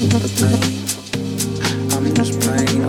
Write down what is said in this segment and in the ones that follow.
I'm just playing. I'm just playing.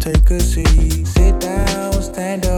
take a seat. Sit down, stand up.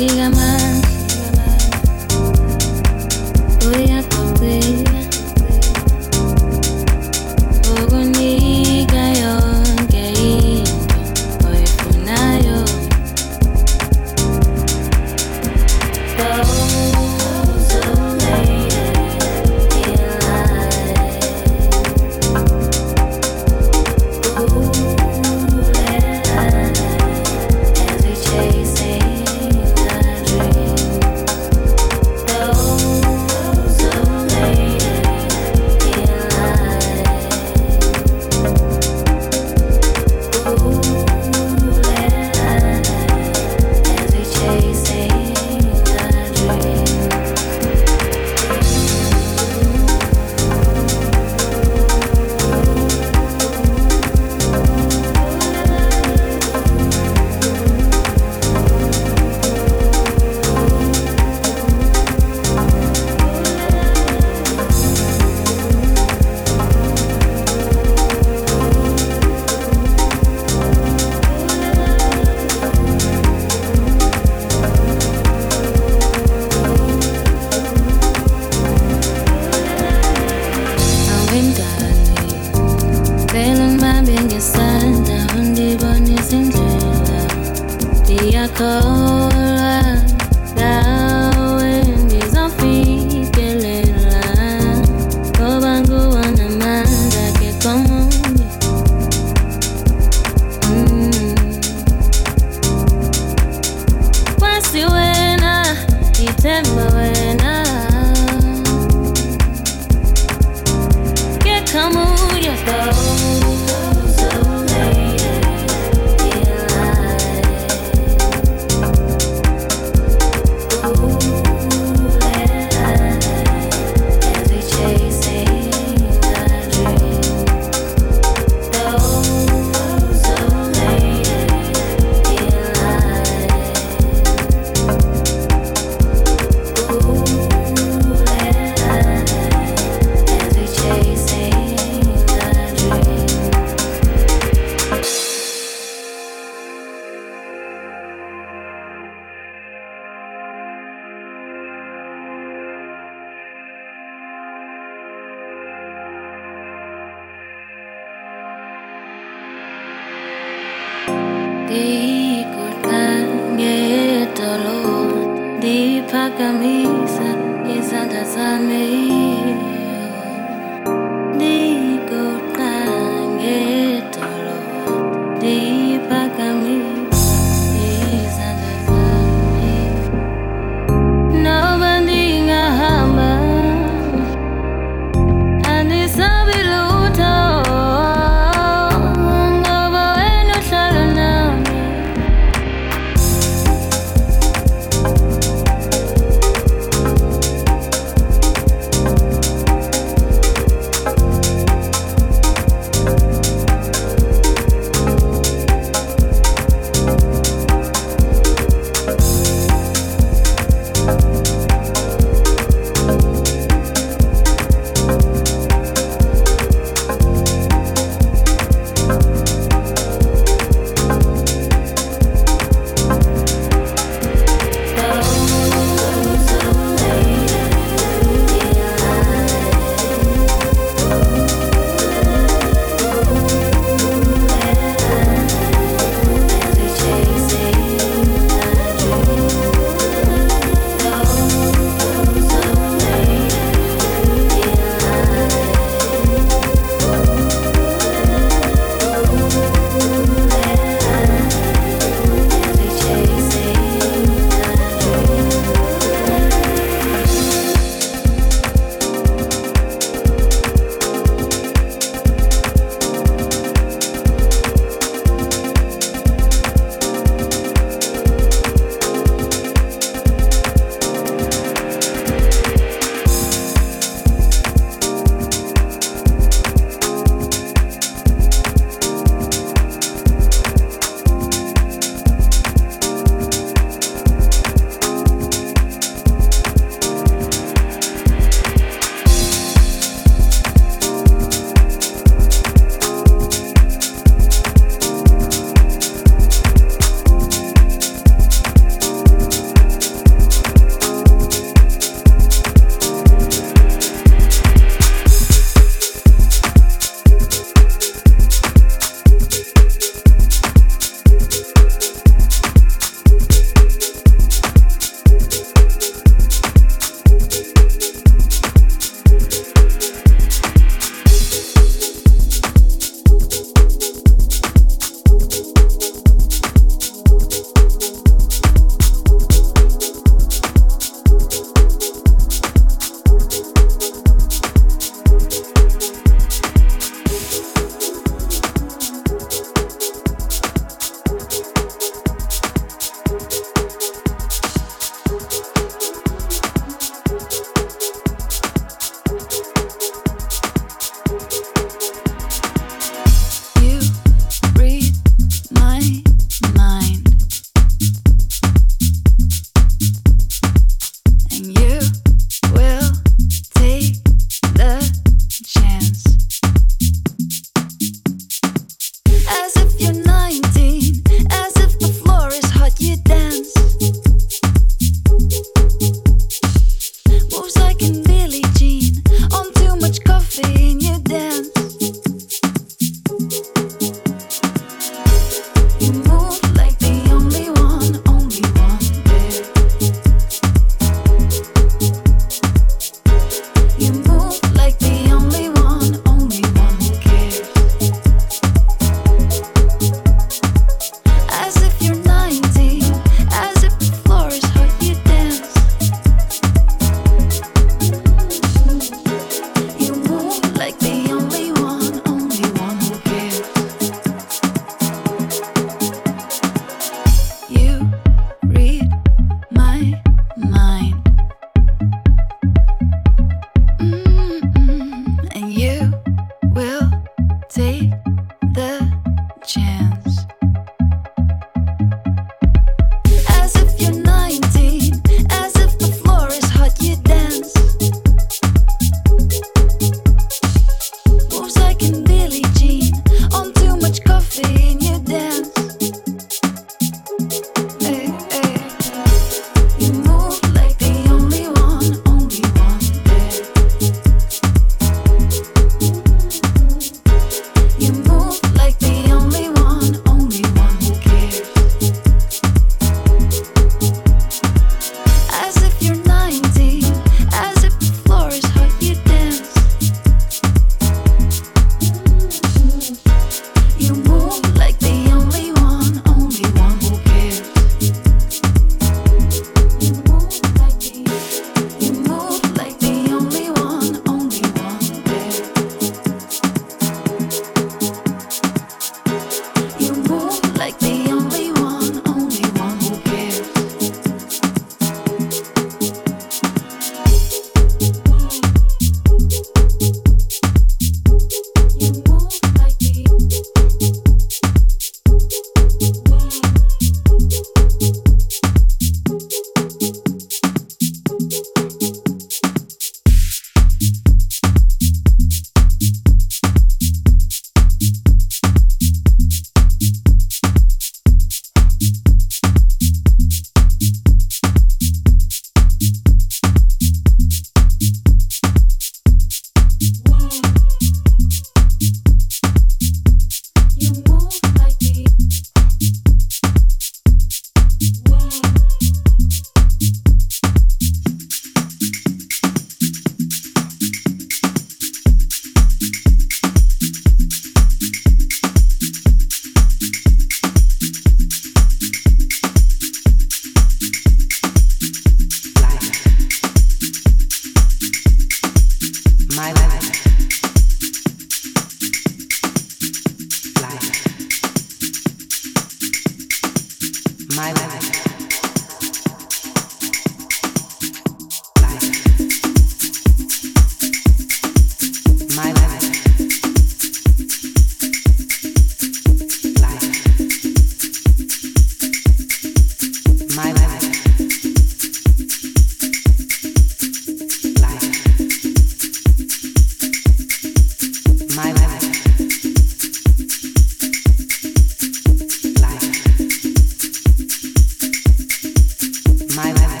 my life.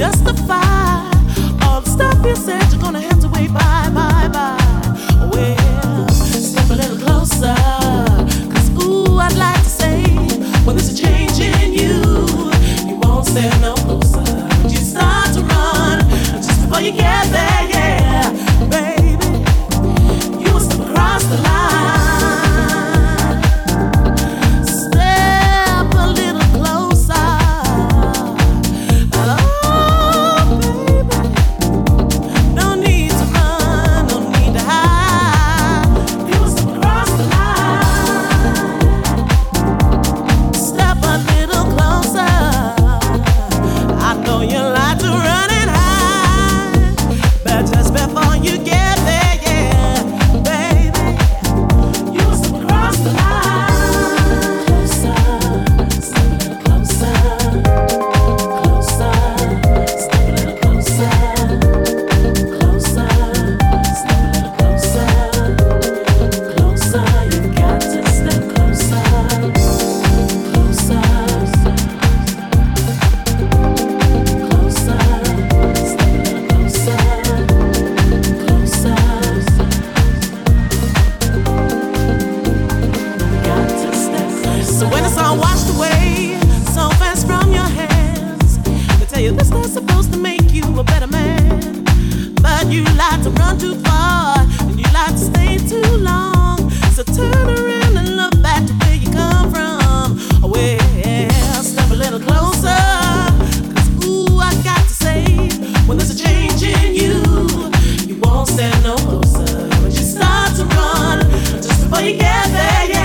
justify all the stuff you said you're gonna You won't stand no closer. But you start to run just before you get there.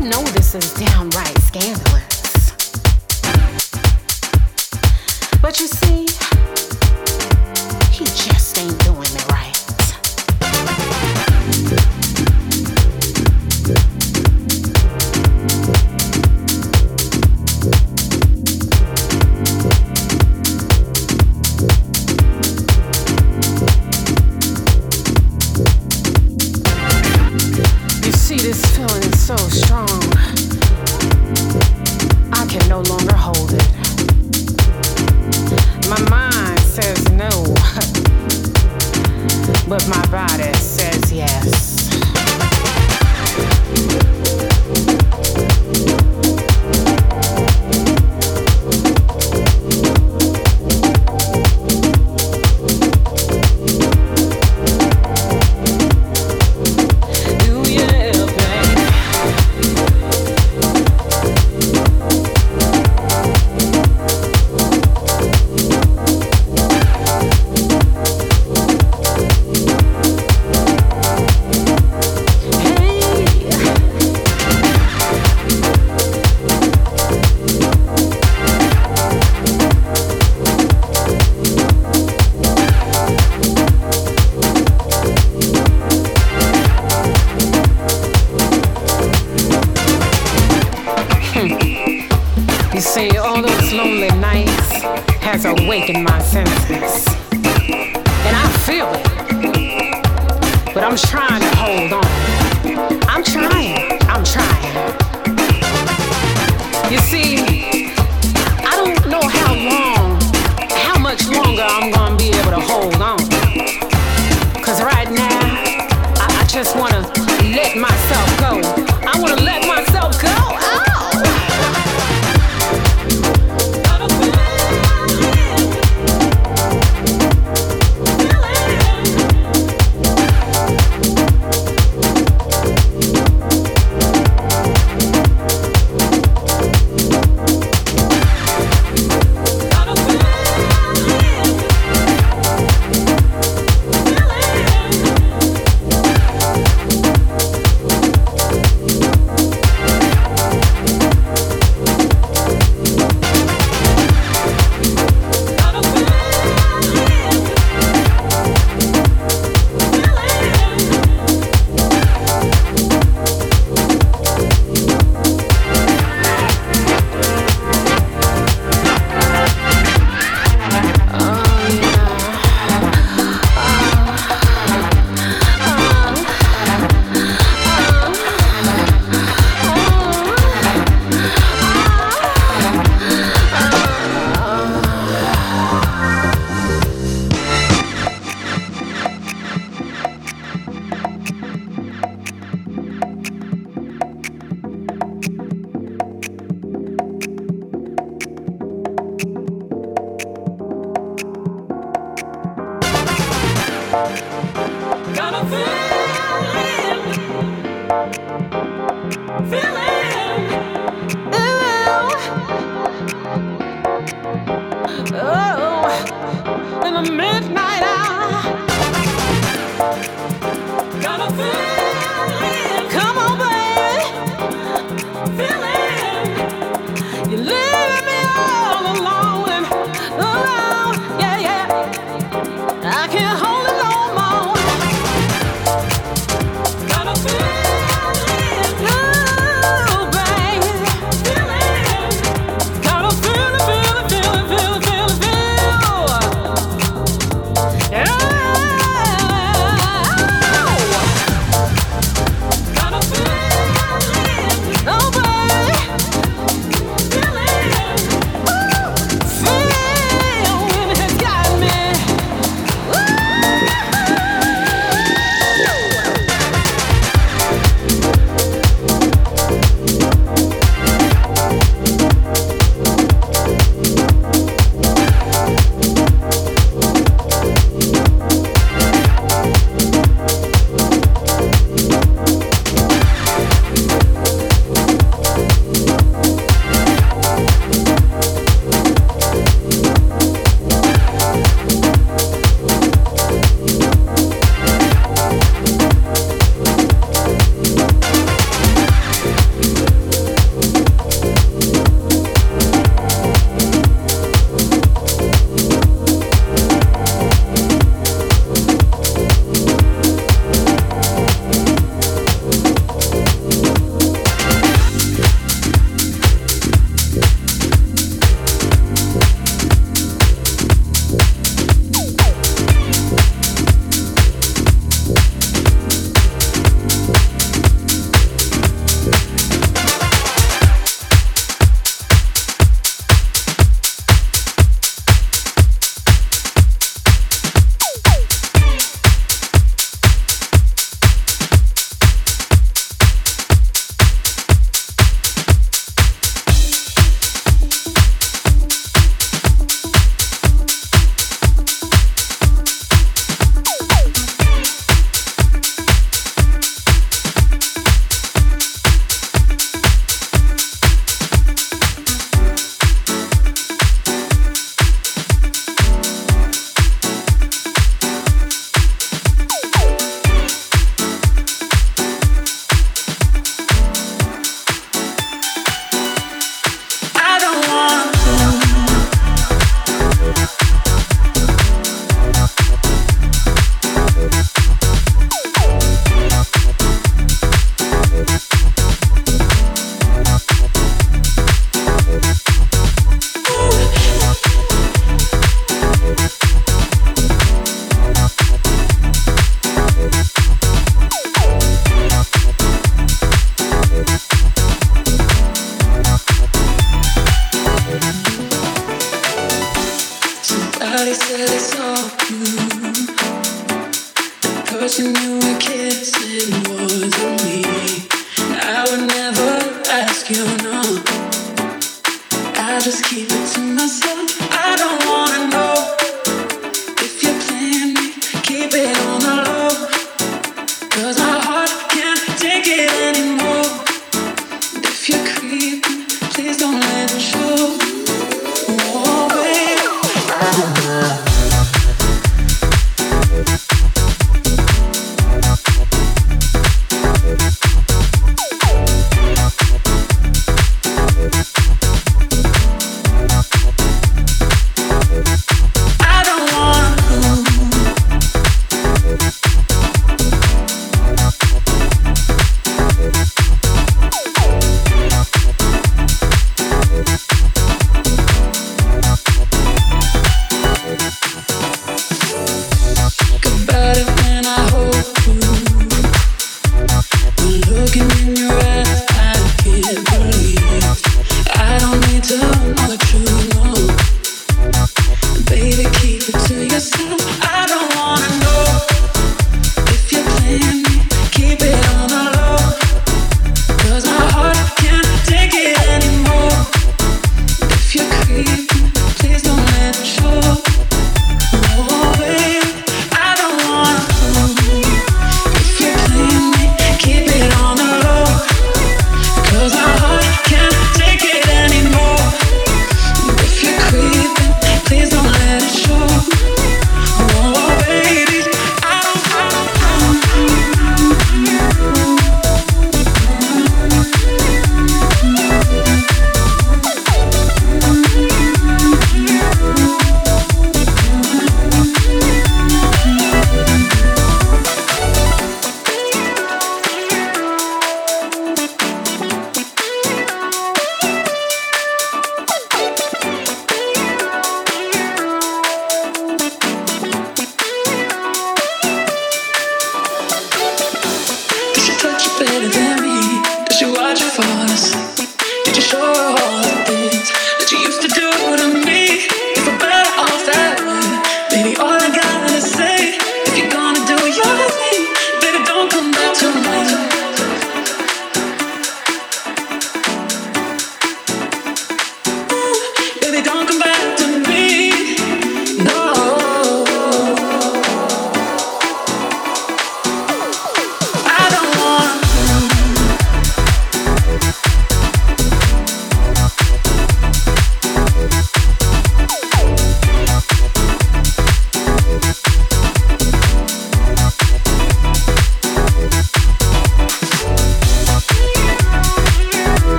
know this is downright scandalous. myself go. I want to let